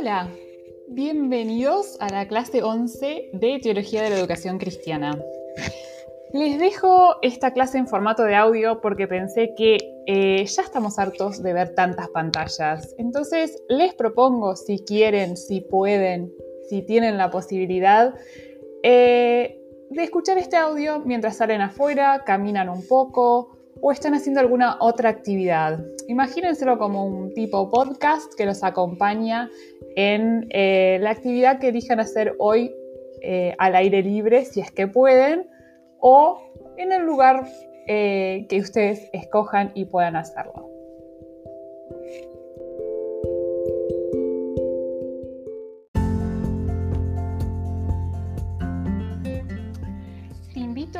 Hola, bienvenidos a la clase 11 de Teología de la Educación Cristiana. Les dejo esta clase en formato de audio porque pensé que eh, ya estamos hartos de ver tantas pantallas. Entonces les propongo, si quieren, si pueden, si tienen la posibilidad, eh, de escuchar este audio mientras salen afuera, caminan un poco o están haciendo alguna otra actividad. Imagínenselo como un tipo podcast que los acompaña en eh, la actividad que elijan hacer hoy eh, al aire libre, si es que pueden, o en el lugar eh, que ustedes escojan y puedan hacerlo.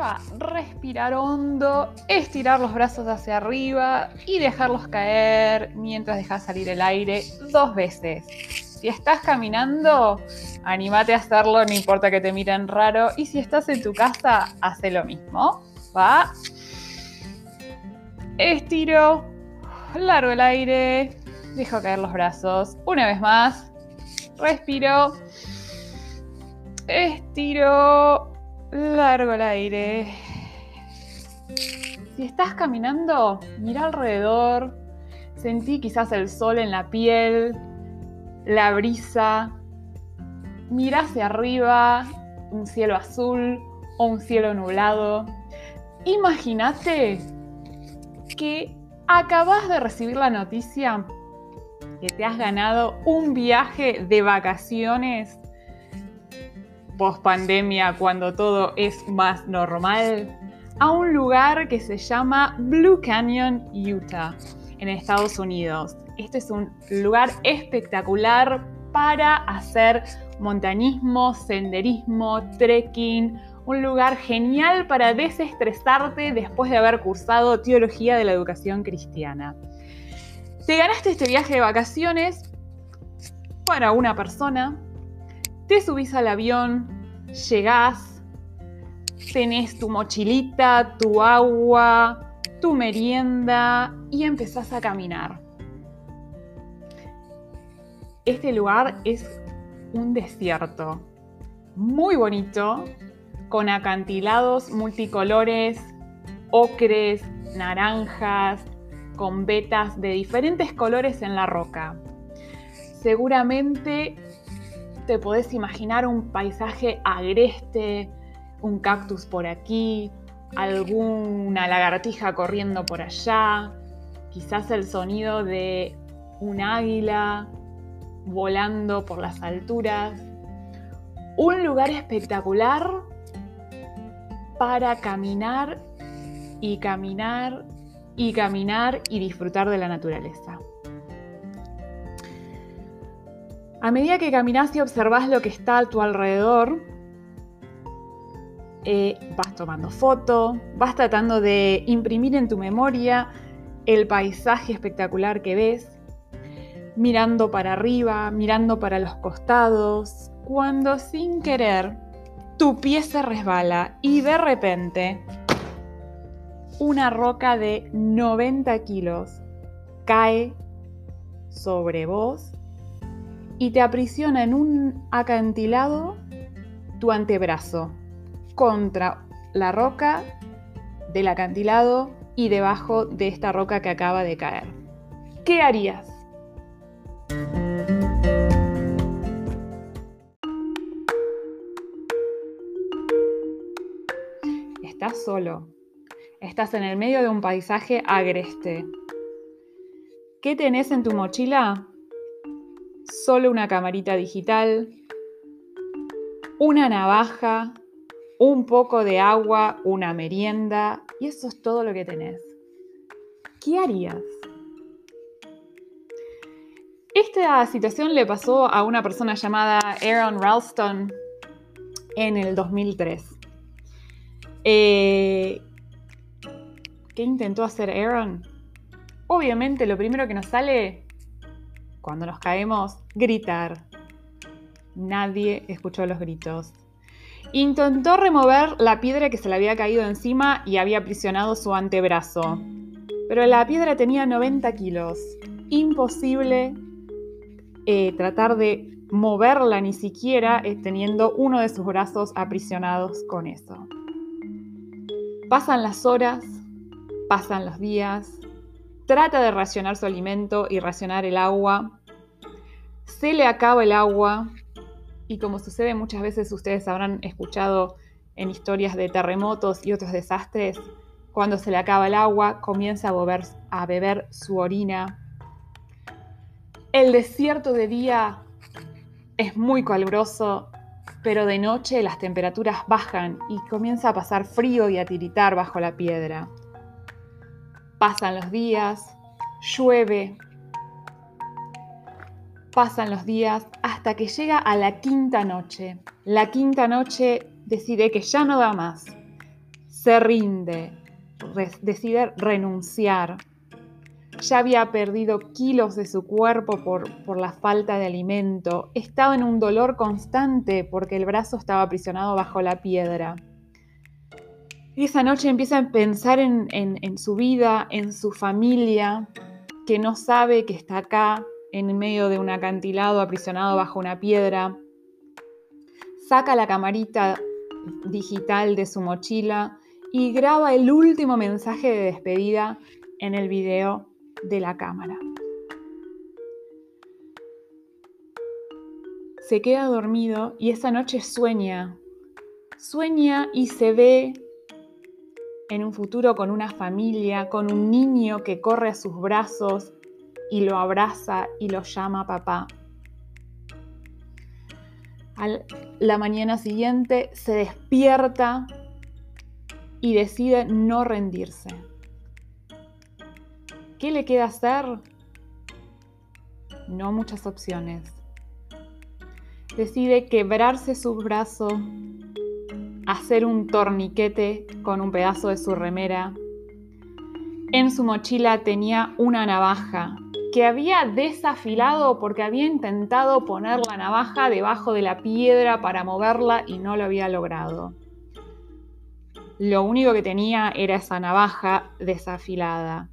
A respirar hondo, estirar los brazos hacia arriba y dejarlos caer mientras dejas salir el aire dos veces. Si estás caminando, anímate a hacerlo, no importa que te miren raro. Y si estás en tu casa, hace lo mismo. Va. Estiro, largo el aire, dejo caer los brazos. Una vez más, respiro, estiro, Largo el aire. Si estás caminando, mira alrededor. Sentí quizás el sol en la piel, la brisa. Mira hacia arriba, un cielo azul o un cielo nublado. Imagínate que acabas de recibir la noticia que te has ganado un viaje de vacaciones post pandemia, cuando todo es más normal, a un lugar que se llama Blue Canyon, Utah, en Estados Unidos. Este es un lugar espectacular para hacer montañismo, senderismo, trekking, un lugar genial para desestresarte después de haber cursado teología de la educación cristiana. Te ganaste este viaje de vacaciones para una persona te subís al avión, llegás, tenés tu mochilita, tu agua, tu merienda y empezás a caminar. Este lugar es un desierto muy bonito, con acantilados multicolores, ocres, naranjas, con vetas de diferentes colores en la roca. Seguramente te podés imaginar un paisaje agreste, un cactus por aquí, alguna lagartija corriendo por allá, quizás el sonido de un águila volando por las alturas. Un lugar espectacular para caminar y caminar y caminar y disfrutar de la naturaleza. A medida que caminas y observas lo que está a tu alrededor, eh, vas tomando foto, vas tratando de imprimir en tu memoria el paisaje espectacular que ves, mirando para arriba, mirando para los costados, cuando sin querer tu pie se resbala y de repente una roca de 90 kilos cae sobre vos y te aprisiona en un acantilado tu antebrazo contra la roca del acantilado y debajo de esta roca que acaba de caer. ¿Qué harías? Estás solo. Estás en el medio de un paisaje agreste. ¿Qué tenés en tu mochila? Solo una camarita digital, una navaja, un poco de agua, una merienda y eso es todo lo que tenés. ¿Qué harías? Esta situación le pasó a una persona llamada Aaron Ralston en el 2003. Eh, ¿Qué intentó hacer Aaron? Obviamente lo primero que nos sale cuando nos caemos, gritar. Nadie escuchó los gritos. Intentó remover la piedra que se le había caído encima y había aprisionado su antebrazo. Pero la piedra tenía 90 kilos. Imposible eh, tratar de moverla ni siquiera eh, teniendo uno de sus brazos aprisionados con eso. Pasan las horas, pasan los días, trata de racionar su alimento y racionar el agua. Se le acaba el agua y como sucede muchas veces ustedes habrán escuchado en historias de terremotos y otros desastres, cuando se le acaba el agua comienza a, a beber su orina. El desierto de día es muy caluroso, pero de noche las temperaturas bajan y comienza a pasar frío y a tiritar bajo la piedra. Pasan los días, llueve, pasan los días hasta que llega a la quinta noche. La quinta noche decide que ya no da más, se rinde, decide renunciar ya había perdido kilos de su cuerpo por, la falta de alimento. Estaba en un dolor constante porque el brazo estaba aprisionado bajo la piedra. Y esa noche empieza a pensar en, en, su vida, en su familia, que no sabe que está acá en medio de un acantilado aprisionado bajo una piedra. Saca la camarita digital de su mochila y graba el último mensaje de despedida en el video de la cámara. Se queda dormido y esa noche sueña. Sueña y se ve en un futuro con una familia, con un niño que corre a sus brazos y lo abraza y lo llama papá. La mañana siguiente se despierta y decide no rendirse. ¿Qué le queda hacer? No muchas opciones. Decide quebrarse su brazo, hacer un torniquete con un pedazo de su remera. En su mochila tenía una navaja que había desafilado porque había intentado poner la navaja debajo de la piedra para moverla y no lo había logrado. Lo único que tenía era esa navaja desafilada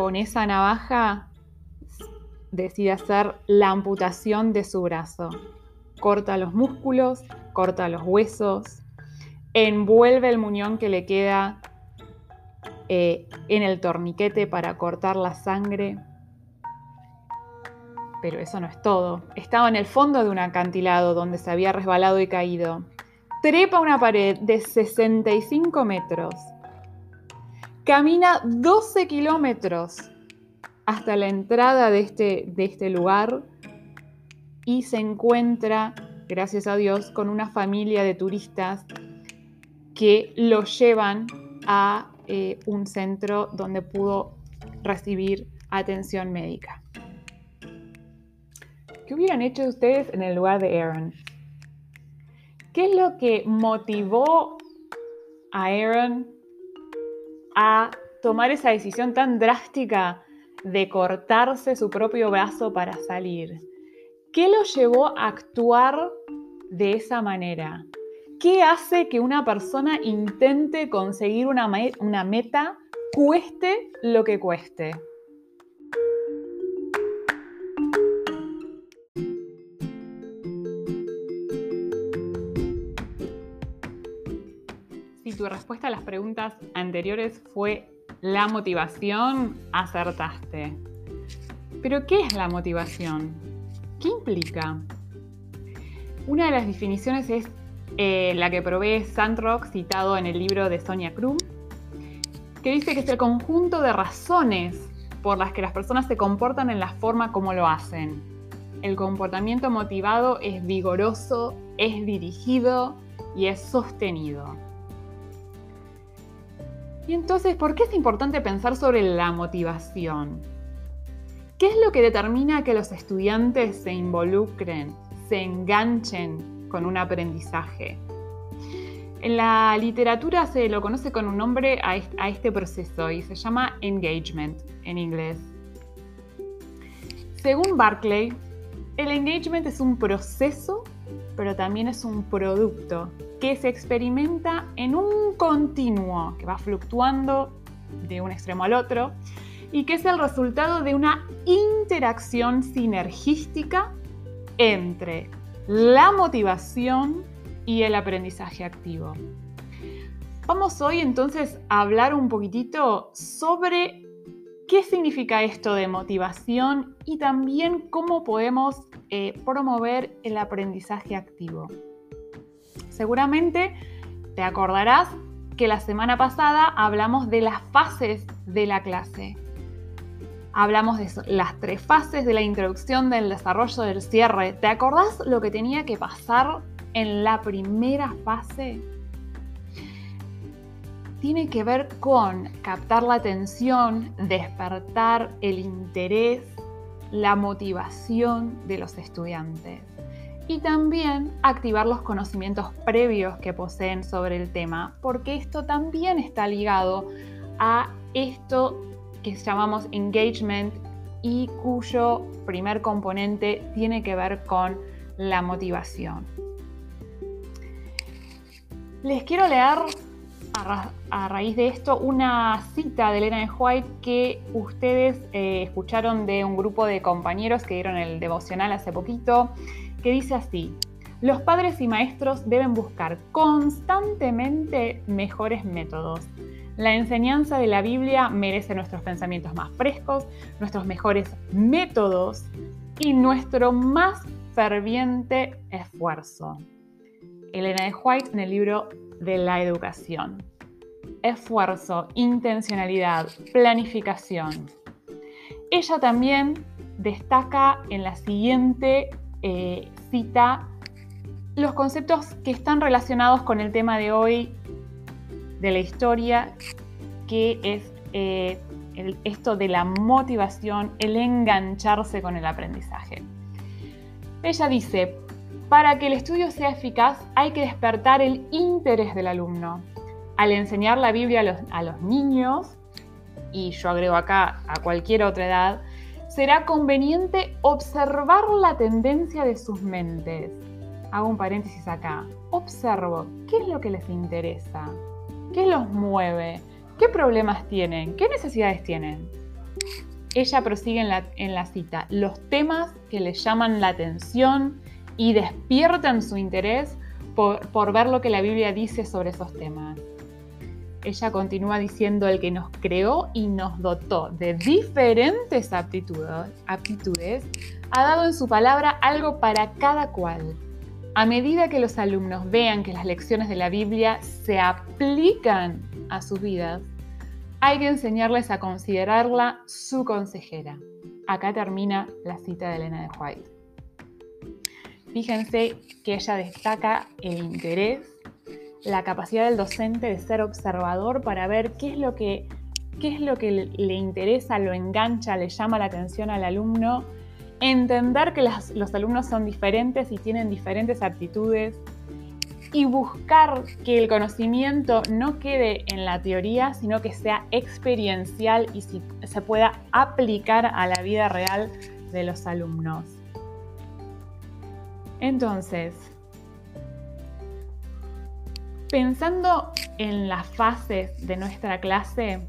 con esa navaja decide hacer la amputación de su brazo. Corta los músculos, corta los huesos, envuelve el muñón que le queda eh, en el torniquete para cortar la sangre. Pero eso no es todo. Estaba en el fondo de un acantilado donde se había resbalado y caído. Trepa una pared de 65 metros Camina 12 kilómetros hasta la entrada de este, de este lugar y se encuentra, gracias a Dios, con una familia de turistas que lo llevan a eh, un centro donde pudo recibir atención médica. ¿Qué hubieran hecho ustedes en el lugar de Aaron? ¿Qué es lo que motivó a Aaron a tomar esa decisión tan drástica de cortarse su propio brazo para salir? ¿Qué lo llevó a actuar de esa manera? ¿Qué hace que una persona intente conseguir una, meta cueste lo que cueste? tu respuesta a las preguntas anteriores fue la motivación, acertaste. Pero ¿qué es la motivación? ¿Qué implica? Una de las definiciones es eh, la que provee Sandrock, citado en el libro de Sonia Krum, que dice que es el conjunto de razones por las que las personas se comportan en la forma como lo hacen. El comportamiento motivado es vigoroso, es dirigido y es sostenido. Y entonces, ¿por qué es importante pensar sobre la motivación? ¿Qué es lo que determina que los estudiantes se involucren, se enganchen con un aprendizaje? En la literatura se lo conoce con un nombre a este proceso y se llama engagement en inglés. Según Barclay, el engagement es un proceso, pero también es un producto que se experimenta en un continuo que va fluctuando de un extremo al otro y que es el resultado de una interacción sinergística entre la motivación y el aprendizaje activo. Vamos hoy entonces a hablar un poquitito sobre qué significa esto de motivación y también cómo podemos eh, promover el aprendizaje activo. Seguramente te acordarás que la semana pasada hablamos de las fases de la clase. Hablamos de las tres fases de la introducción, del desarrollo, del cierre. ¿Te acordás lo que tenía que pasar en la primera fase? Tiene que ver con captar la atención, despertar el interés, la motivación de los estudiantes y también activar los conocimientos previos que poseen sobre el tema, porque esto también está ligado a esto que llamamos engagement y cuyo primer componente tiene que ver con la motivación. Les quiero leer a, raíz de esto una cita de Elena de White que ustedes eh, escucharon de un grupo de compañeros que dieron el devocional hace poquito que dice así, los padres y maestros deben buscar constantemente mejores métodos. La enseñanza de la Biblia merece nuestros pensamientos más frescos, nuestros mejores métodos y nuestro más ferviente esfuerzo. Elena de White en el libro de la educación. Esfuerzo, intencionalidad, planificación. Ella también destaca en la siguiente eh, cita los conceptos que están relacionados con el tema de hoy de la historia, que es eh, esto de la motivación, el engancharse con el aprendizaje. Ella dice, para que el estudio sea eficaz hay que despertar el interés del alumno. Al enseñar la Biblia a los, a los niños, y yo agrego acá a cualquier otra edad, será conveniente observar la tendencia de sus mentes. Hago un paréntesis acá. Observo qué es lo que les interesa, qué los mueve, qué problemas tienen, qué necesidades tienen. Ella prosigue en la, cita, los temas que les llaman la atención y despiertan su interés por, por ver lo que la Biblia dice sobre esos temas ella continúa diciendo, el que nos creó y nos dotó de diferentes aptitudes, aptitudes, ha dado en su palabra algo para cada cual. A medida que los alumnos vean que las lecciones de la Biblia se aplican a sus vidas, hay que enseñarles a considerarla su consejera. Acá termina la cita de Elena de White. Fíjense que ella destaca el interés la capacidad del docente de ser observador para ver qué es lo que, qué es lo que le interesa, lo engancha, le llama la atención al alumno, entender que los alumnos son diferentes y tienen diferentes aptitudes y buscar que el conocimiento no quede en la teoría, sino que sea experiencial y se pueda aplicar a la vida real de los alumnos. Entonces, Pensando en las fases de nuestra clase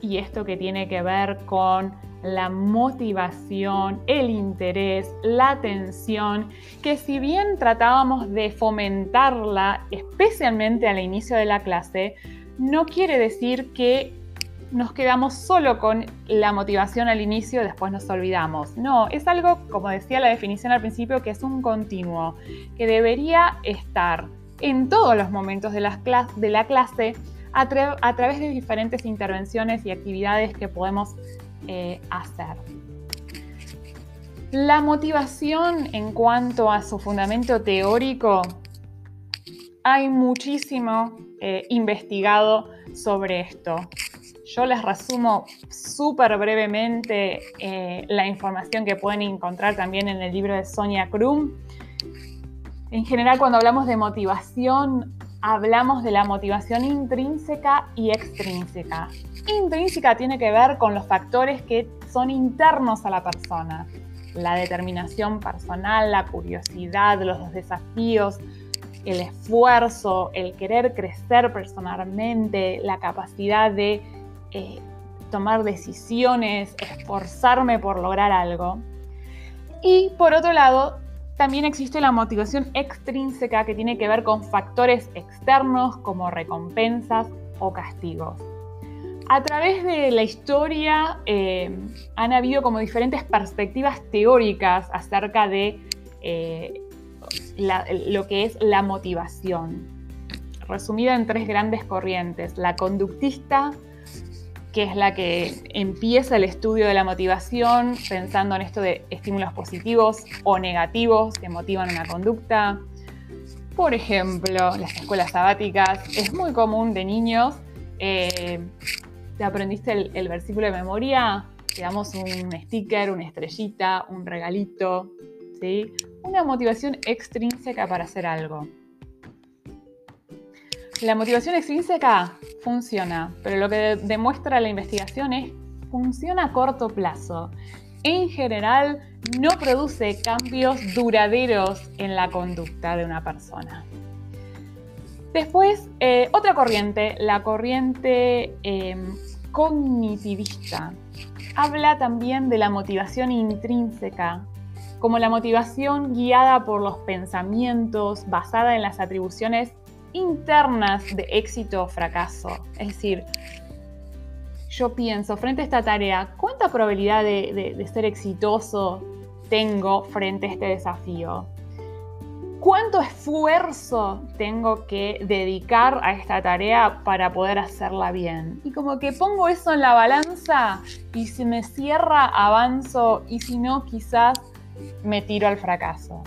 y esto que tiene que ver con la motivación, el interés, la atención, que si bien tratábamos de fomentarla, especialmente al inicio de la clase, no quiere decir que nos quedamos solo con la motivación al inicio y después nos olvidamos. No, es algo, como decía la definición al principio, que es un continuo, que debería estar en todos los momentos de la, clase a, través de diferentes intervenciones y actividades que podemos eh, hacer. La motivación en cuanto a su fundamento teórico, hay muchísimo eh, investigado sobre esto. Yo les resumo súper brevemente eh, la información que pueden encontrar también en el libro de Sonia Krum. En general, cuando hablamos de motivación, hablamos de la motivación intrínseca y extrínseca. Intrínseca tiene que ver con los factores que son internos a la persona. La determinación personal, la curiosidad, los desafíos, el esfuerzo, el querer crecer personalmente, la capacidad de, eh, tomar decisiones, esforzarme por lograr algo. Y por otro lado, también existe la motivación extrínseca que tiene que ver con factores externos como recompensas o castigos. A través de la historia eh, han habido como diferentes perspectivas teóricas acerca de eh, lo que es la motivación, resumida en tres grandes corrientes. La conductista, que es la que empieza el estudio de la motivación pensando en esto de estímulos positivos o negativos que motivan una conducta. Por ejemplo, las escuelas sabáticas. Es muy común de niños. Eh, ¿Te aprendiste el, versículo de memoria? Te damos un sticker, una estrellita, un regalito. ¿sí? Una motivación extrínseca para hacer algo. La motivación extrínseca funciona, pero lo que demuestra la investigación es funciona a corto plazo. En general, no produce cambios duraderos en la conducta de una persona. Después, eh, otra corriente, la corriente em, cognitivista, habla también de la motivación intrínseca, como la motivación guiada por los pensamientos, basada en las atribuciones internas de éxito o fracaso. Es decir, yo pienso, frente a esta tarea, ¿cuánta probabilidad de, ser exitoso tengo frente a este desafío? ¿Cuánto esfuerzo tengo que dedicar a esta tarea para poder hacerla bien? Y como que pongo eso en la balanza y si me cierra, avanzo y si no, quizás me tiro al fracaso.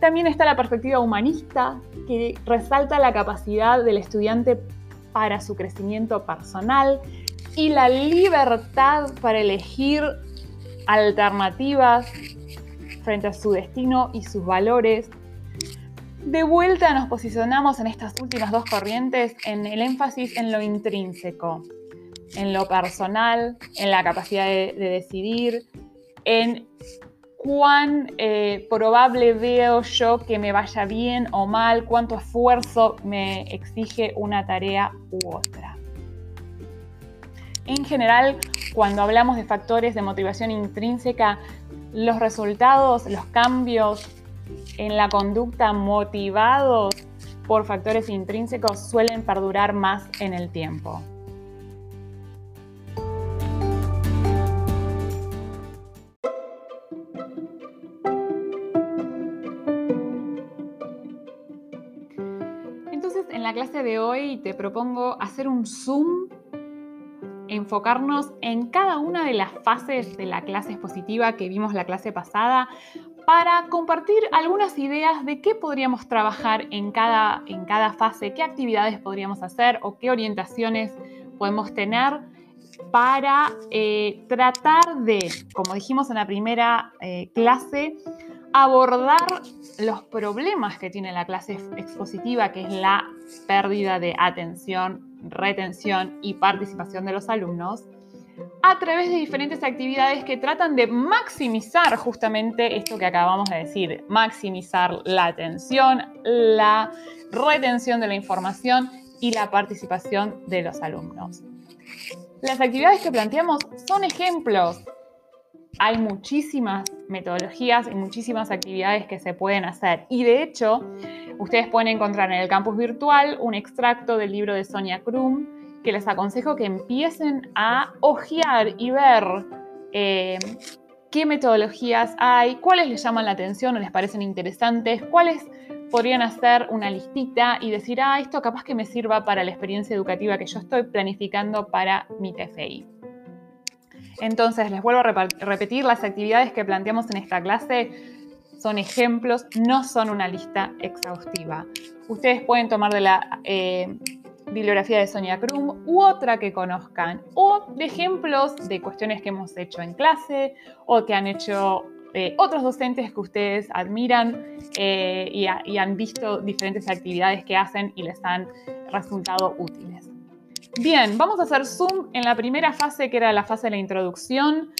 También está la perspectiva humanista, que resalta la capacidad del estudiante para su crecimiento personal y la libertad para elegir alternativas frente a su destino y sus valores. De vuelta nos posicionamos en estas últimas dos corrientes en el énfasis en lo intrínseco, en lo personal, en la capacidad de, de decidir, en cuán eh, probable veo yo que me vaya bien o mal, cuánto esfuerzo me exige una tarea u otra. En general, cuando hablamos de factores de motivación intrínseca, los resultados, los cambios en la conducta motivados por factores intrínsecos suelen perdurar más en el tiempo. Hoy te propongo hacer un zoom, enfocarnos en cada una de las fases de la clase expositiva que vimos la clase pasada para compartir algunas ideas de qué podríamos trabajar en cada, en cada fase, qué actividades podríamos hacer o qué orientaciones podemos tener para eh, tratar de, como dijimos en la primera eh, clase, abordar los problemas que tiene la clase expositiva, que es la pérdida de atención, retención y participación de los alumnos, a través de diferentes actividades que tratan de maximizar justamente esto que acabamos de decir, maximizar la atención, la retención de la información y la participación de los alumnos. Las actividades que planteamos son ejemplos hay muchísimas metodologías y muchísimas actividades que se pueden hacer. Y de hecho, ustedes pueden encontrar en el campus virtual un extracto del libro de Sonia Krum que les aconsejo que empiecen a hojear y ver eh, qué metodologías hay, cuáles les llaman la atención o les parecen interesantes, cuáles podrían hacer una listita y decir, ah, esto capaz que me sirva para la experiencia educativa que yo estoy planificando para mi TFI. Entonces, les vuelvo a repetir, las actividades que planteamos en esta clase son ejemplos, no son una lista exhaustiva. Ustedes pueden tomar de la eh, bibliografía de Sonia Krum u otra que conozcan, o de ejemplos de cuestiones que hemos hecho en clase o que han hecho eh, otros docentes que ustedes admiran eh, y han visto diferentes actividades que hacen y les han resultado útiles. Bien, vamos a hacer zoom en la primera fase, que era la fase de la introducción,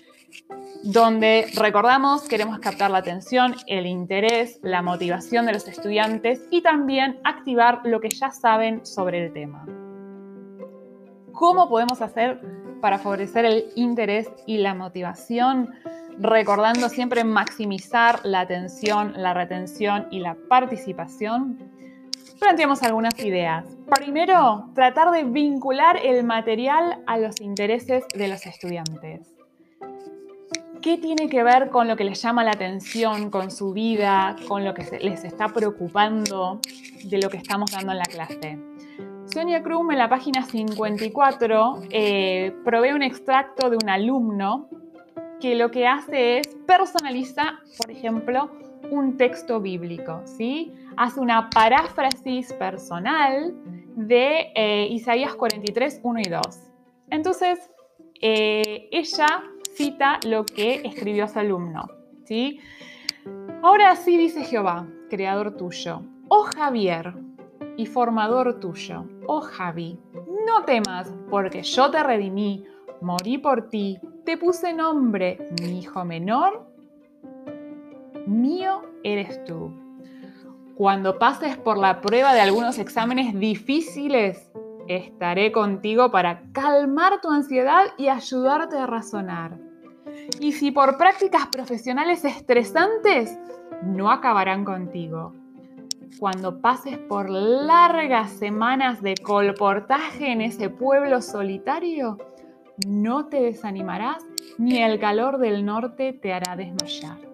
donde recordamos, queremos captar la atención, el interés, la motivación de los estudiantes y también activar lo que ya saben sobre el tema. ¿Cómo podemos hacer para favorecer el interés y la motivación? Recordando siempre maximizar la atención, la retención y la participación. Planteamos algunas ideas. Primero, tratar de vincular el material a los intereses de los estudiantes. ¿Qué tiene que ver con lo que les llama la atención, con su vida, con lo que les está preocupando de lo que estamos dando en la clase? Sonia Krum en la página 54 eh, provee un extracto de un alumno que lo que hace es personaliza, por ejemplo, un texto bíblico, ¿sí? Hace una paráfrasis personal de eh, Isaías 43, 1 y 2. Entonces, eh, ella cita lo que escribió su alumno. ¿sí? Ahora sí dice Jehová, creador tuyo, oh Javier y formador tuyo, oh Javi, no temas, porque yo te redimí, morí por ti, te puse nombre, mi hijo menor, mío eres tú. Cuando pases por la prueba de algunos exámenes difíciles, estaré contigo para calmar tu ansiedad y ayudarte a razonar. Y si por prácticas profesionales estresantes, no acabarán contigo. Cuando pases por largas semanas de colportaje en ese pueblo solitario, no te desanimarás ni el calor del norte te hará desmayar.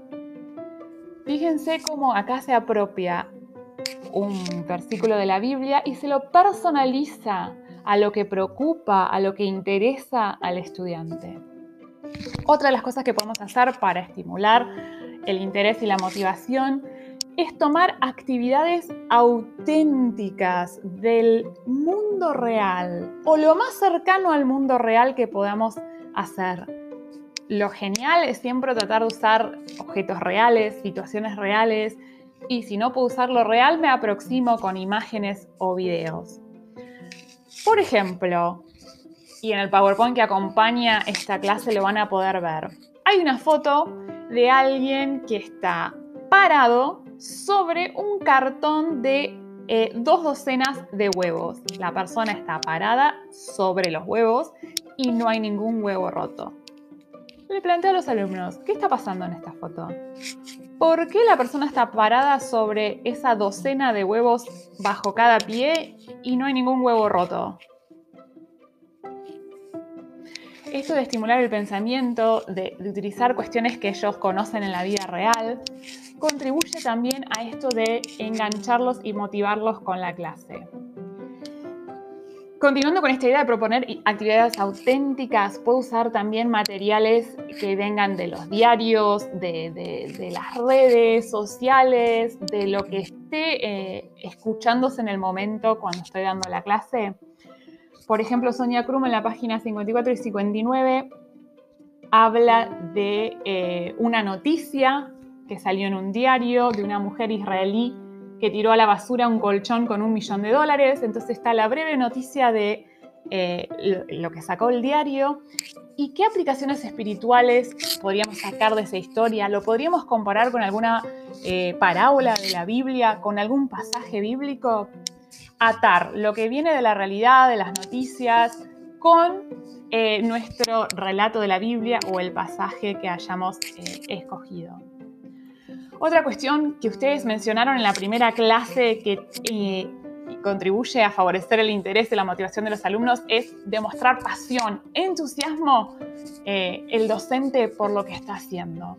Fíjense cómo acá se apropia un versículo de la Biblia y se lo personaliza a lo que preocupa, a lo que interesa al estudiante. Otra de las cosas que podemos hacer para estimular el interés y la motivación es tomar actividades auténticas del mundo real o lo más cercano al mundo real que podamos hacer. Lo genial es siempre tratar de usar objetos reales, situaciones reales y si no puedo usar lo real me aproximo con imágenes o videos. Por ejemplo, y en el PowerPoint que acompaña esta clase lo van a poder ver. Hay una foto de alguien que está parado sobre un cartón de eh, dos docenas de huevos. La persona está parada sobre los huevos y no hay ningún huevo roto. Le planteo a los alumnos, ¿qué está pasando en esta foto? ¿Por qué la persona está parada sobre esa docena de huevos bajo cada pie y no hay ningún huevo roto? esto de estimular el pensamiento, de, utilizar cuestiones que ellos conocen en la vida real, contribuye también a esto de engancharlos y motivarlos con la clase. Continuando con esta idea de proponer actividades auténticas, puedo usar también materiales que vengan de los diarios, de, las redes sociales, de lo que esté eh, escuchándose en el momento cuando estoy dando la clase. Por ejemplo, Sonia Krum en la página 54 y 59 habla de eh, una noticia que salió en un diario de una mujer israelí que tiró a la basura un colchón con un millón de dólares. Entonces está la breve noticia de eh, lo que sacó el diario y qué aplicaciones espirituales podríamos sacar de esa historia. Lo podríamos comparar con alguna eh, parábola de la Biblia, con algún pasaje bíblico atar lo que viene de la realidad, de las noticias, con eh, nuestro relato de la Biblia o el pasaje que hayamos escogido. Otra cuestión que ustedes mencionaron en la primera clase que eh, contribuye a favorecer el interés y la motivación de los alumnos es demostrar pasión, entusiasmo el docente por lo que está haciendo.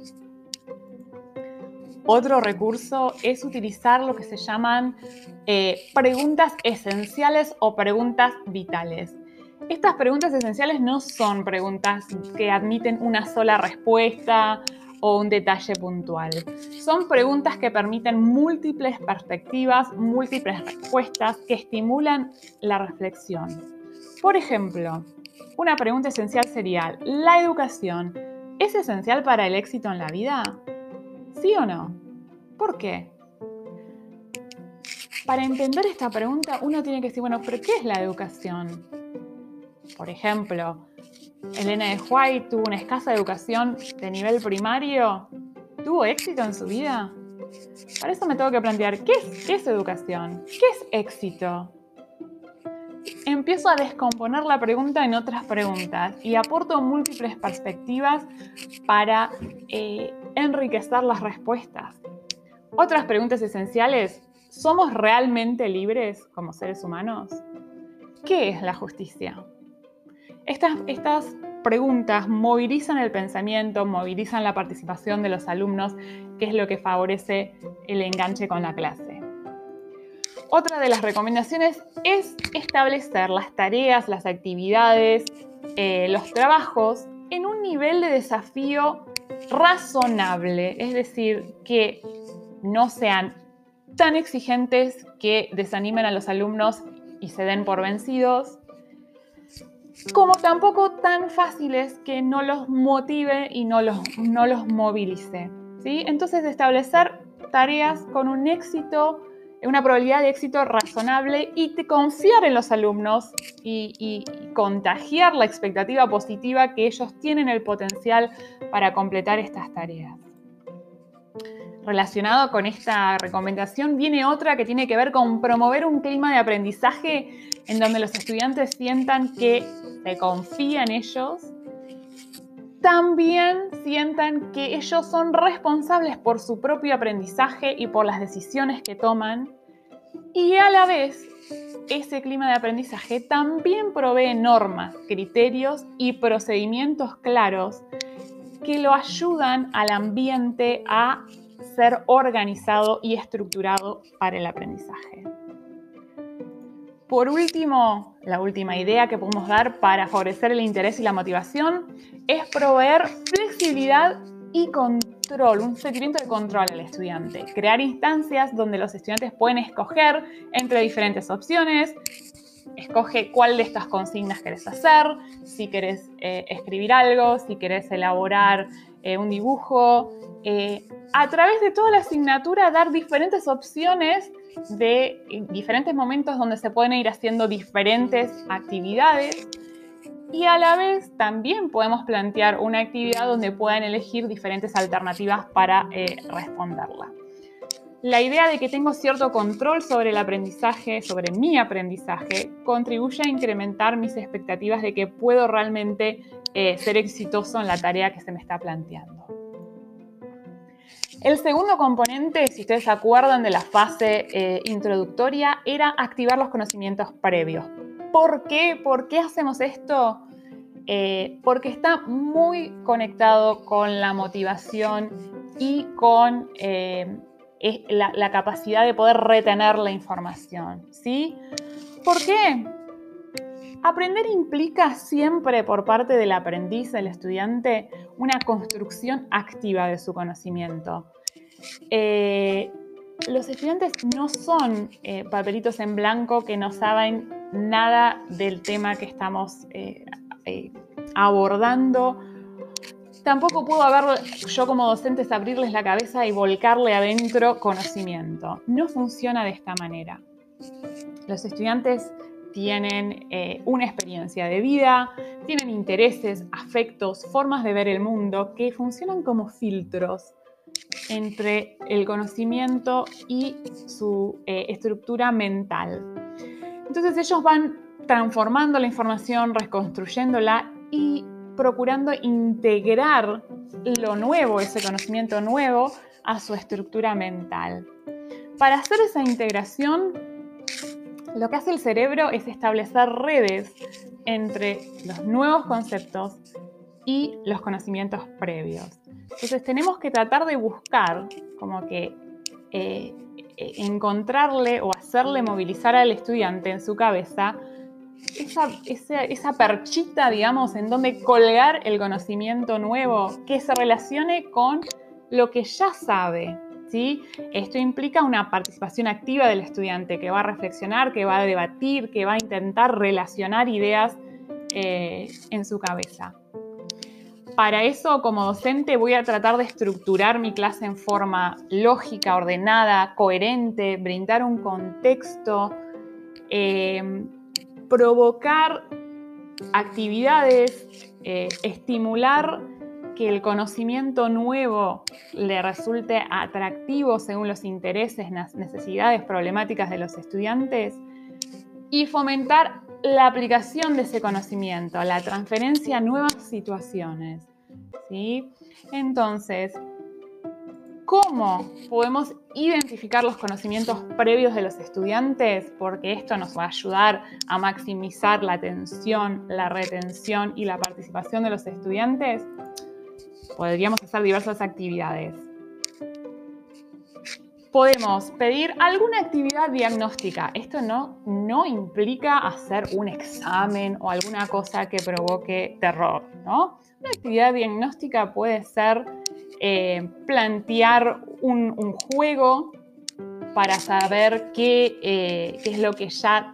Otro recurso es utilizar lo que se llaman eh, preguntas esenciales o preguntas vitales. Estas preguntas esenciales no son preguntas que admiten una sola respuesta o un detalle puntual. Son preguntas que permiten múltiples perspectivas, múltiples respuestas que estimulan la reflexión. Por ejemplo, una pregunta esencial sería, ¿la educación es esencial para el éxito en la vida? ¿Sí o no? ¿Por qué? Para entender esta pregunta uno tiene que decir, bueno, ¿pero qué es la educación? Por ejemplo, Elena de White tuvo una escasa educación de nivel primario. ¿Tuvo éxito en su vida? Para eso me tengo que plantear, ¿qué es, qué es educación? ¿Qué es éxito? empiezo a descomponer la pregunta en otras preguntas y aporto múltiples perspectivas para eh, enriquecer las respuestas. Otras preguntas esenciales, ¿somos realmente libres como seres humanos? ¿Qué es la justicia? Estas, preguntas movilizan el pensamiento, movilizan la participación de los alumnos, que es lo que favorece el enganche con la clase. Otra de las recomendaciones es establecer las tareas, las actividades, eh, los trabajos en un nivel de desafío razonable, es decir, que no sean tan exigentes que desanimen a los alumnos y se den por vencidos, como tampoco tan fáciles que no los motive y no los, no los movilice. ¿sí? Entonces, establecer tareas con un éxito, una probabilidad de éxito razonable y confiar en los alumnos y, y contagiar la expectativa positiva que ellos tienen el potencial para completar estas tareas. Relacionado con esta recomendación viene otra que tiene que ver con promover un clima de aprendizaje en donde los estudiantes sientan que se confía en ellos, también sientan que ellos son responsables por su propio aprendizaje y por las decisiones que toman, y a la vez ese clima de aprendizaje también provee normas, criterios y procedimientos claros que lo ayudan al ambiente a ser organizado y estructurado para el aprendizaje. Por último, la última idea que podemos dar para favorecer el interés y la motivación es proveer flexibilidad y control, un sentimiento de control al estudiante. Crear instancias donde los estudiantes pueden escoger entre diferentes opciones. Escoge cuál de estas consignas querés hacer, si querés eh, escribir algo, si querés elaborar eh, un dibujo. Eh, a través de toda la asignatura dar diferentes opciones de diferentes momentos donde se pueden ir haciendo diferentes actividades y a la vez también podemos plantear una actividad donde puedan elegir diferentes alternativas para eh, responderla. La idea de que tengo cierto control sobre el aprendizaje, sobre mi aprendizaje, contribuye a incrementar mis expectativas de que puedo realmente eh, ser exitoso en la tarea que se me está planteando. El segundo componente, si ustedes se acuerdan de la fase eh, introductoria, era activar los conocimientos previos. ¿Por qué? ¿Por qué hacemos esto? Eh, porque está muy conectado con la motivación y con eh, la, la, capacidad de poder retener la información. ¿sí? ¿Por qué? Aprender implica siempre por parte del aprendiz, del estudiante, una construcción activa de su conocimiento. Eh, los estudiantes no son eh, papelitos en blanco que no saben nada del tema que estamos eh, abordando. Tampoco puedo haber, yo como docentes, abrirles la cabeza y volcarle adentro conocimiento. No funciona de esta manera. Los estudiantes tienen eh, una experiencia de vida, tienen intereses, afectos, formas de ver el mundo que funcionan como filtros entre el conocimiento y su eh, estructura mental. Entonces ellos van transformando la información, reconstruyéndola y procurando integrar lo nuevo, ese conocimiento nuevo, a su estructura mental. Para hacer esa integración lo que hace el cerebro es establecer redes entre los nuevos conceptos y los conocimientos previos. Entonces tenemos que tratar de buscar como que eh, encontrarle o hacerle movilizar al estudiante en su cabeza esa, esa, perchita, digamos, en donde colgar el conocimiento nuevo que se relacione con lo que ya sabe, esto implica una participación activa del estudiante que va a reflexionar, que va a debatir, que va a intentar relacionar ideas eh, en su cabeza. Para eso, como docente, voy a tratar de estructurar mi clase en forma lógica, ordenada, coherente, brindar un contexto, eh, provocar actividades, eh, estimular que el conocimiento nuevo le resulte atractivo según los intereses, necesidades, problemáticas de los estudiantes y fomentar la aplicación de ese conocimiento, la transferencia a nuevas situaciones. ¿sí? Entonces, ¿cómo podemos identificar los conocimientos previos de los estudiantes? Porque esto nos va a ayudar a maximizar la atención, la retención y la participación de los estudiantes. Podríamos hacer diversas actividades podemos pedir alguna actividad diagnóstica. Esto no, no implica hacer un examen o alguna cosa que provoque terror, ¿no? Una actividad diagnóstica puede ser eh, plantear un, juego para saber qué, eh, qué, es lo que ya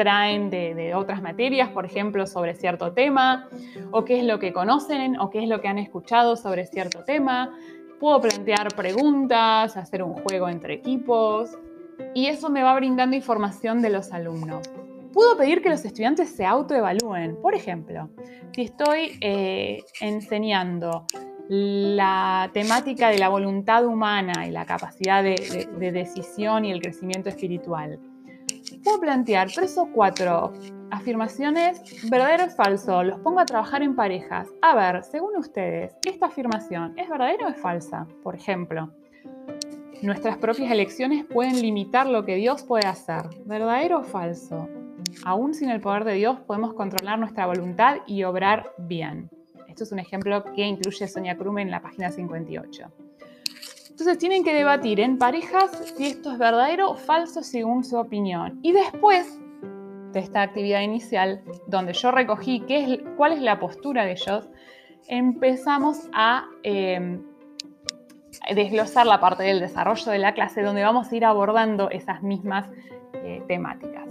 traen de, otras materias, por ejemplo, sobre cierto tema, o qué es lo que conocen, o qué es lo que han escuchado sobre cierto tema. Puedo plantear preguntas, hacer un juego entre equipos y eso me va brindando información de los alumnos. Puedo pedir que los estudiantes se autoevalúen. Por ejemplo, si estoy eh, enseñando la temática de la voluntad humana y la capacidad de decisión y el crecimiento espiritual, puedo plantear tres o cuatro afirmaciones verdadero o falso. Los pongo a trabajar en parejas. A ver, según ustedes, ¿esta afirmación es verdadera o es falsa? Por ejemplo, nuestras propias elecciones pueden limitar lo que Dios puede hacer. ¿Verdadero o falso? Aún sin el poder de Dios podemos controlar nuestra voluntad y obrar bien. Esto es un ejemplo que incluye Sonia Krume en la página 58. Entonces tienen que debatir en parejas si esto es verdadero o falso según su opinión. Y después de esta actividad inicial, donde yo recogí qué es, cuál es la postura de ellos, empezamos a em, desglosar la parte del desarrollo de la clase, donde vamos a ir abordando esas mismas eh, temáticas.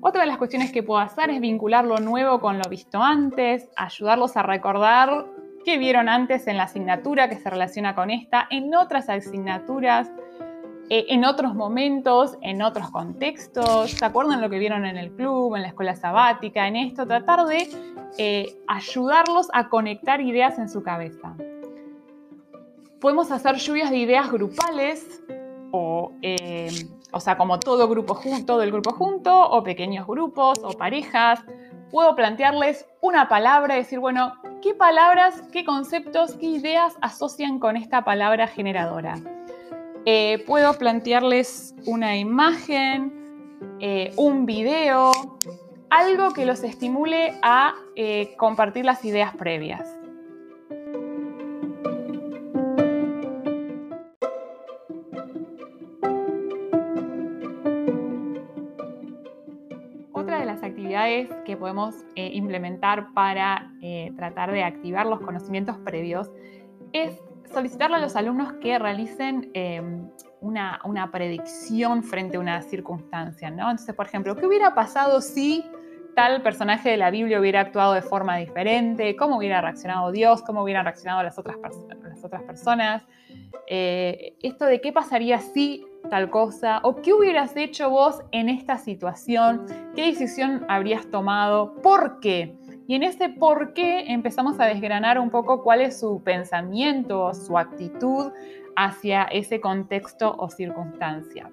Otra de las cuestiones que puedo hacer es vincular lo nuevo con lo visto antes, ayudarlos a recordar que vieron antes en la asignatura que se relaciona con esta, en otras asignaturas, eh, en otros momentos, en otros contextos. ¿Se acuerdan lo que vieron en el club, en la escuela sabática, en esto? Tratar de eh, ayudarlos a conectar ideas en su cabeza. Podemos hacer lluvias de ideas grupales o, eh, o sea, como todo grupo todo el grupo junto, o pequeños grupos, o parejas. Puedo plantearles una palabra y decir, bueno, ¿Qué palabras, qué conceptos, qué ideas asocian con esta palabra generadora? Eh, puedo plantearles una imagen, eh, un video, algo que los estimule a eh, compartir las ideas previas. Que podemos eh, implementar para eh, tratar de activar los conocimientos previos es solicitarle a los alumnos que realicen em, una, una, predicción frente a una circunstancia. ¿no? Entonces, por ejemplo, ¿qué hubiera pasado si tal personaje de la Biblia hubiera actuado de forma diferente? ¿Cómo hubiera reaccionado Dios? ¿Cómo hubieran reaccionado las otras, las otras personas? Eh, esto de qué pasaría si tal cosa, o qué hubieras hecho vos en esta situación, qué decisión habrías tomado, por qué. Y en ese por qué empezamos a desgranar un poco cuál es su pensamiento, su actitud hacia ese contexto o circunstancia.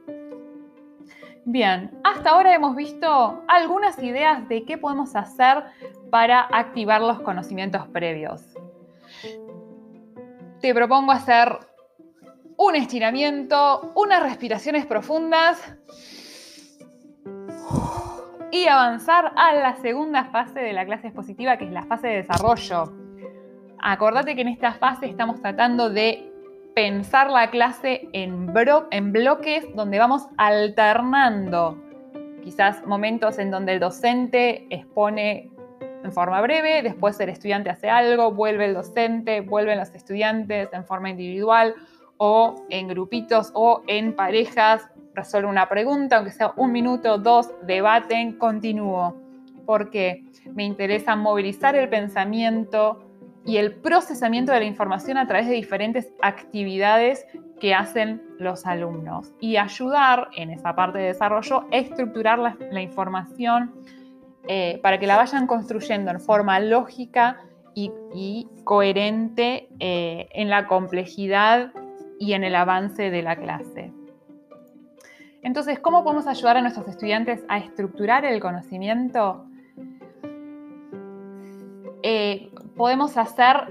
Bien, hasta ahora hemos visto algunas ideas de qué podemos hacer para activar los conocimientos previos. Te propongo hacer un estiramiento, unas respiraciones profundas y avanzar a la segunda fase de la clase expositiva, que es la fase de desarrollo. Acordate que en esta fase estamos tratando de pensar la clase en, en bloques donde vamos alternando quizás momentos en donde el docente expone en forma breve, después el estudiante hace algo, vuelve el docente, vuelven los estudiantes en forma individual o en grupitos o en parejas, resuelve una pregunta, aunque sea un minuto, dos, debaten, continúo. Porque me interesa movilizar el pensamiento y el procesamiento de la información a través de diferentes actividades que hacen los alumnos y ayudar en esa parte de desarrollo a estructurar la, información eh, para que la vayan construyendo en forma lógica y, coherente eh, en la complejidad y en el avance de la clase. Entonces, ¿cómo podemos ayudar a nuestros estudiantes a estructurar el conocimiento? eh, podemos hacer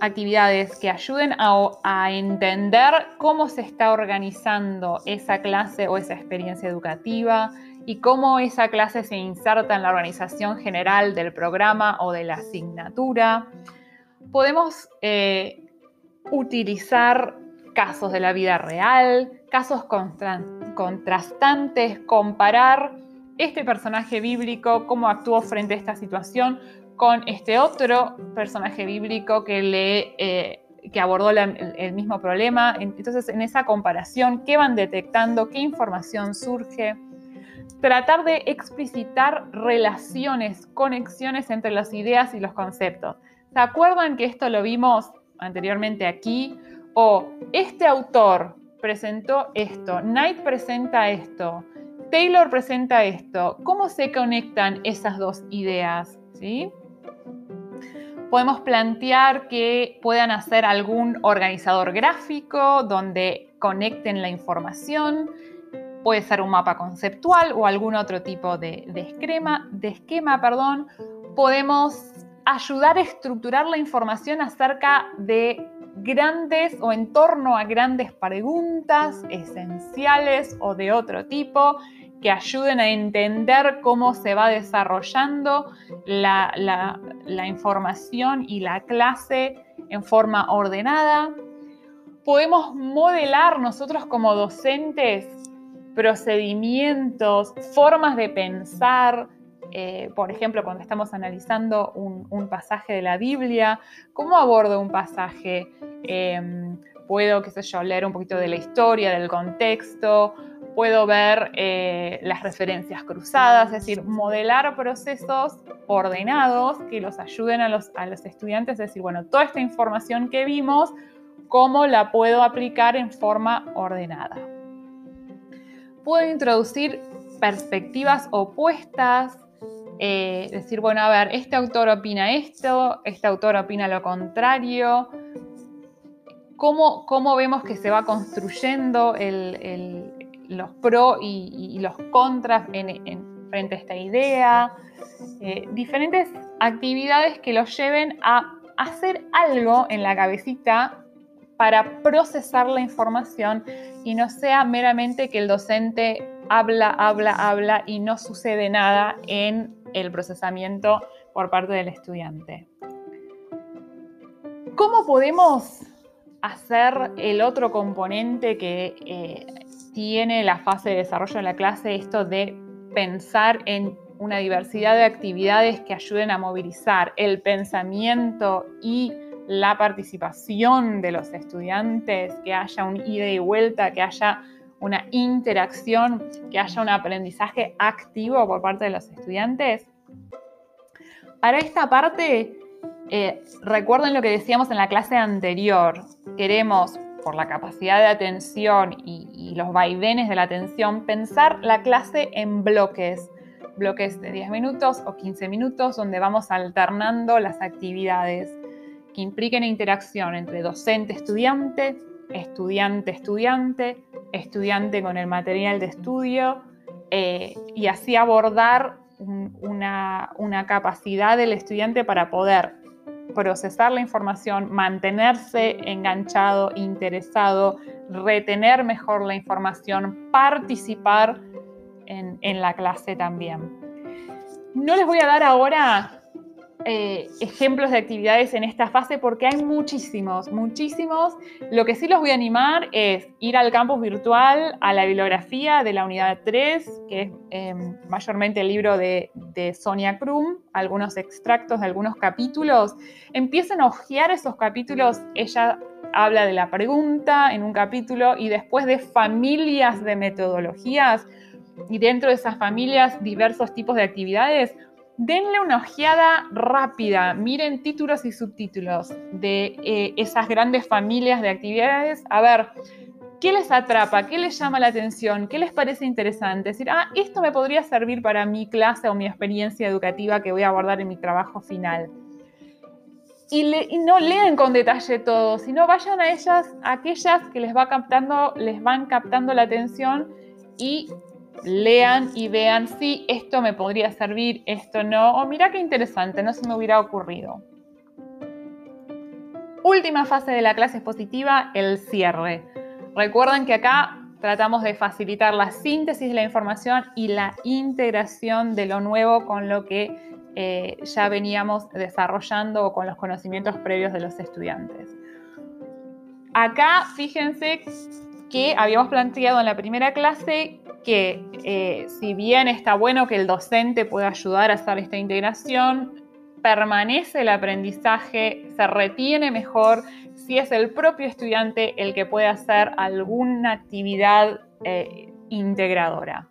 actividades que ayuden a, entender cómo se está organizando esa clase o esa experiencia educativa y cómo esa clase se inserta en la organización general del programa o de la asignatura. Podemos eh, utilizar casos de la vida real, casos contrastantes, comparar este personaje bíblico, cómo actuó frente a esta situación con este otro personaje bíblico que, le, eh, que abordó el, mismo problema. Entonces, en esa comparación, ¿qué van detectando? ¿Qué información surge? Tratar de explicitar relaciones, conexiones entre las ideas y los conceptos. ¿Se acuerdan que esto lo vimos anteriormente aquí? O este autor presentó esto, Knight presenta esto, Taylor presenta esto. ¿Cómo se conectan esas dos ideas? ¿Sí? podemos plantear que puedan hacer algún organizador gráfico donde conecten la información, puede ser un mapa conceptual o algún otro tipo de, esquema, de esquema perdón. podemos ayudar a estructurar la información acerca de grandes o en torno a grandes preguntas esenciales o de otro tipo que ayuden a entender cómo se va desarrollando la, información y la clase en forma ordenada. Podemos modelar nosotros como docentes procedimientos, formas de pensar, eh, por ejemplo, cuando estamos analizando un, pasaje de la Biblia, ¿cómo abordo un pasaje? Em, puedo, qué sé yo, leer un poquito de la historia, del contexto, puedo ver eh, las referencias cruzadas, es decir, modelar procesos ordenados que los ayuden a los, a los estudiantes, es decir, bueno, toda esta información que vimos, ¿cómo la puedo aplicar en forma ordenada? Puedo introducir perspectivas opuestas, eh, decir, bueno, a ver, este autor opina esto, este autor opina lo contrario, ¿Cómo, cómo, vemos que se va construyendo los pros y, los contras en, frente a esta idea, eh, diferentes actividades que los lleven a hacer algo en la cabecita para procesar la información y no sea meramente que el docente habla, habla, habla y no sucede nada en el procesamiento por parte del estudiante. ¿Cómo podemos hacer el otro componente que eh, tiene la fase de desarrollo de la clase, esto de pensar en una diversidad de actividades que ayuden a movilizar el pensamiento y la participación de los estudiantes, que haya un ida y vuelta, que haya una interacción, que haya un aprendizaje activo por parte de los estudiantes. Para esta parte, eh, recuerden lo que decíamos en la clase anterior. Queremos, por la capacidad de atención y, los vaivenes de la atención, pensar la clase en bloques. Bloques de 10 minutos o 15 minutos donde vamos alternando las actividades que impliquen interacción entre docente-estudiante, estudiante-estudiante, estudiante con el material de estudio eh, y así abordar una capacidad del estudiante para poder procesar la información, mantenerse enganchado, interesado, retener mejor la información, participar en, la clase también. No les voy a dar ahora eh, ejemplos de actividades en esta fase porque hay muchísimos, muchísimos. Lo que sí los voy a animar es ir al campus virtual, a la bibliografía de la unidad 3, que es em, mayormente el libro de, Sonia Krum, algunos extractos de algunos capítulos. Empiecen a hojear esos capítulos. Ella habla de la pregunta en un capítulo y después de familias de metodologías y dentro de esas familias diversos tipos de actividades denle una ojeada rápida, miren títulos y subtítulos de eh, esas grandes familias de actividades, a ver qué les atrapa, qué les llama la atención, qué les parece interesante. decir, ah, esto me podría servir para mi clase o mi experiencia educativa que voy a abordar en mi trabajo final. Y, no leen con detalle todo, sino vayan a ellas, a aquellas que les, va captando, les van captando la atención y lean y vean si esto me podría servir, esto no, o mira qué interesante, no se me hubiera ocurrido. Última fase de la clase expositiva, el cierre. Recuerden que acá tratamos de facilitar la síntesis de la información y la integración de lo nuevo con lo que eh, ya veníamos desarrollando o con los conocimientos previos de los estudiantes. Acá, fíjense que habíamos planteado en la primera clase que eh, si bien está bueno que el docente pueda ayudar a hacer esta integración, permanece el aprendizaje, se retiene mejor si es el propio estudiante el que puede hacer alguna actividad eh, integradora.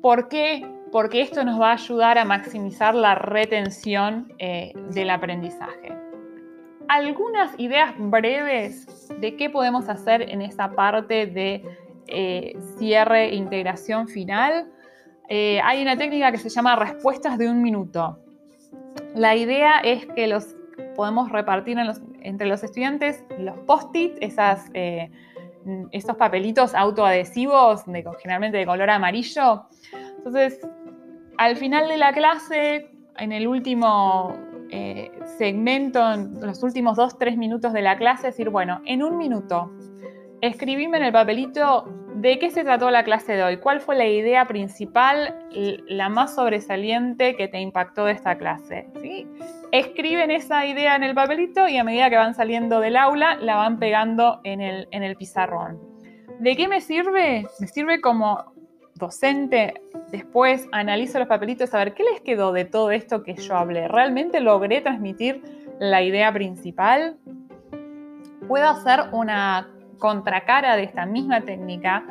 ¿Por qué? Porque esto nos va a ayudar a maximizar la retención eh, del aprendizaje algunas ideas breves de qué podemos hacer en esa parte de eh, cierre e integración final. Eh, hay una técnica que se llama respuestas de un minuto. La idea es que los podemos repartir entre los estudiantes los post-it, eh, esos papelitos autoadhesivos, de, generalmente de color amarillo. Entonces, al final de la clase, en el último eh, segmento, en los últimos dos, tres minutos de la clase, decir, bueno, en un minuto, escribime en el papelito de qué se trató la clase de hoy, cuál fue la idea principal, la más sobresaliente que te impactó de esta clase. ¿sí? Escriben esa idea en el papelito y a medida que van saliendo del aula, la van pegando en el, en el pizarrón. ¿De qué me sirve? Me sirve como docente, después analizo los papelitos a ver qué les quedó de todo esto que yo hablé. ¿Realmente logré transmitir la idea principal? Puedo hacer una contracara de esta misma técnica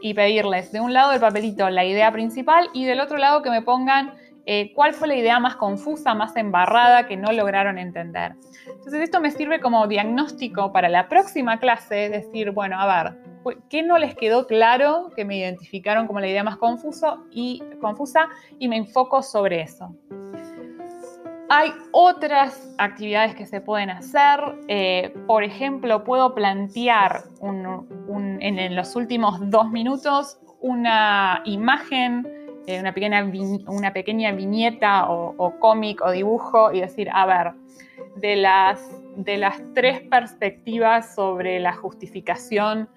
y pedirles de un lado del papelito la idea principal y del otro lado que me pongan eh, cuál fue la idea más confusa, más embarrada que no lograron entender. Entonces esto me sirve como diagnóstico para la próxima clase, decir, bueno, a ver, ¿qué no les quedó claro que me identificaron como la idea más confuso y, confusa y me enfoco sobre eso? Hay otras actividades que se pueden hacer. Eh, por ejemplo, puedo plantear en, los últimos dos minutos una imagen, eh, una, pequeña, viñeta o, o cómic o dibujo y decir, a ver, de las, de las tres perspectivas sobre la justificación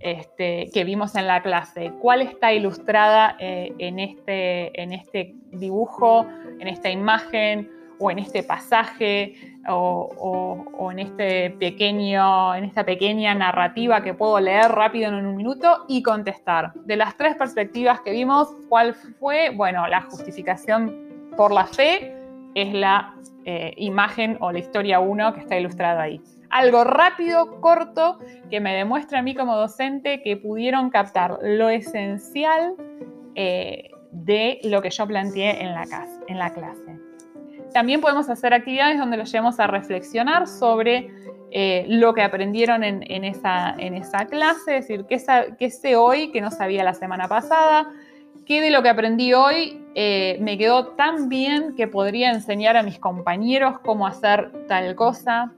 este, que vimos en la clase. ¿Cuál está ilustrada eh, en, este, en este dibujo, en esta imagen o en este pasaje o, en, este pequeño, en esta pequeña narrativa que puedo leer rápido en un minuto y contestar? De las tres perspectivas que vimos, ¿cuál fue? Bueno, la justificación por la fe es la eh, imagen o la historia 1 que está ilustrada ahí algo rápido, corto, que me demuestre a mí como docente que pudieron captar lo esencial eh, de lo que yo planteé en la, en la clase. También podemos hacer actividades donde los llevemos a reflexionar sobre eh, lo que aprendieron en, esa, en, esa, clase, es decir, qué, sé hoy que no sabía la semana pasada, qué de lo que aprendí hoy eh, me quedó tan bien que podría enseñar a mis compañeros cómo hacer tal cosa,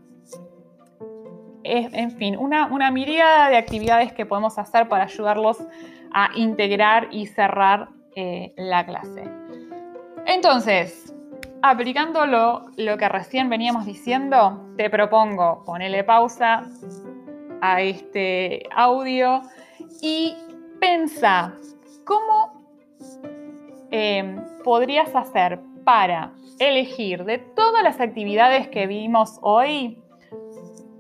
en fin, una, una miríada de actividades que podemos hacer para ayudarlos a integrar y cerrar eh, la clase. Entonces, aplicando lo, que recién veníamos diciendo, te propongo ponerle pausa a este audio y pensa cómo eh, podrías hacer para elegir de todas las actividades que vimos hoy,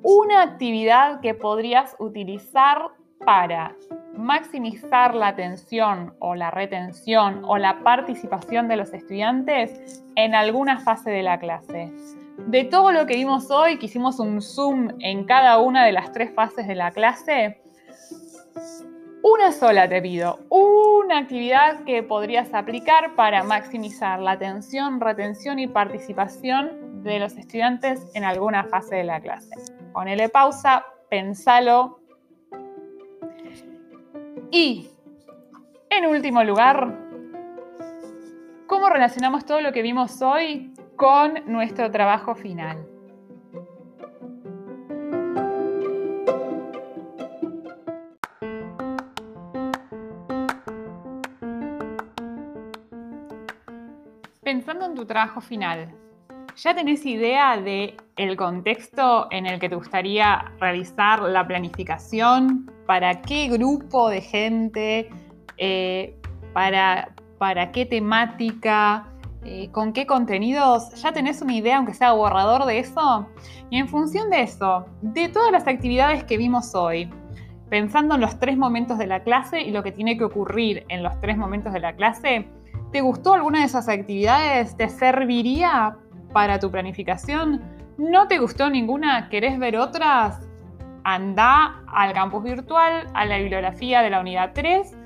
una actividad que podrías utilizar para maximizar la atención o la retención o la participación de los estudiantes en alguna fase de la clase. De todo lo que vimos hoy, que hicimos un zoom en cada una de las tres fases de la clase, una sola te pido, una actividad que podrías aplicar para maximizar la atención, retención y participación de los estudiantes en alguna fase de la clase ponele pausa, pensalo. Y, en último lugar, ¿cómo relacionamos todo lo que vimos hoy con nuestro trabajo final? Pensando en tu trabajo final, ¿ya tenés idea de el contexto en el que te gustaría realizar la planificación, ¿Para qué grupo de gente? Eh, para, ¿Para qué temática? Eh, con qué contenidos, ya tenés una idea, aunque sea borrador de eso. Y en función de eso, de todas las actividades que vimos hoy, pensando en los tres momentos de la clase y lo que tiene que ocurrir en los tres momentos de la clase, ¿te gustó alguna de esas actividades? ¿Te serviría para tu planificación? ¿No te gustó ninguna? ¿Querés ver otras? Anda al campus virtual, a la bibliografía de la unidad 3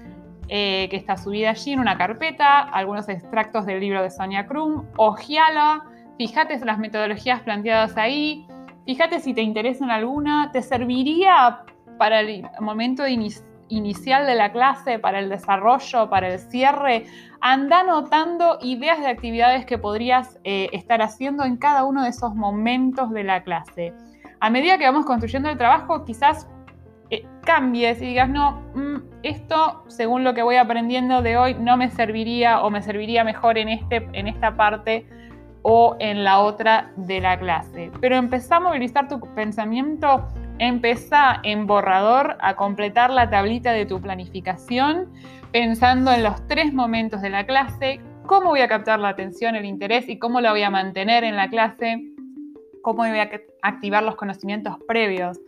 eh, que está subida allí en una carpeta, algunos extractos del libro de Sonia Krum, ojeala, fíjate las metodologías planteadas ahí, fíjate si te interesan alguna, te serviría para el momento inicial de la clase, para el desarrollo, para el cierre, anda anotando ideas de actividades que podrías eh, estar haciendo en cada uno de esos momentos de la clase. A medida que vamos construyendo el trabajo, quizás eh, cambies y digas, no, mm, esto, según lo que voy aprendiendo de hoy, no me serviría o me serviría mejor en, este, en esta parte o en la otra de la clase. Pero empezá a movilizar tu pensamiento, empezá en borrador a completar la tablita de tu planificación, pensando en los tres momentos de la clase, cómo voy a captar la atención, el interés y cómo la voy a mantener en la clase, cómo voy a activar los conocimientos previos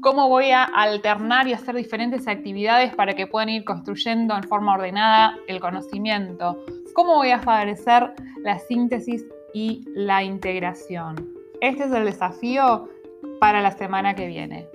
cómo voy a alternar y hacer diferentes actividades para que puedan ir construyendo en forma ordenada el conocimiento, cómo voy a favorecer la síntesis y la integración. Este es el desafío para la semana que viene.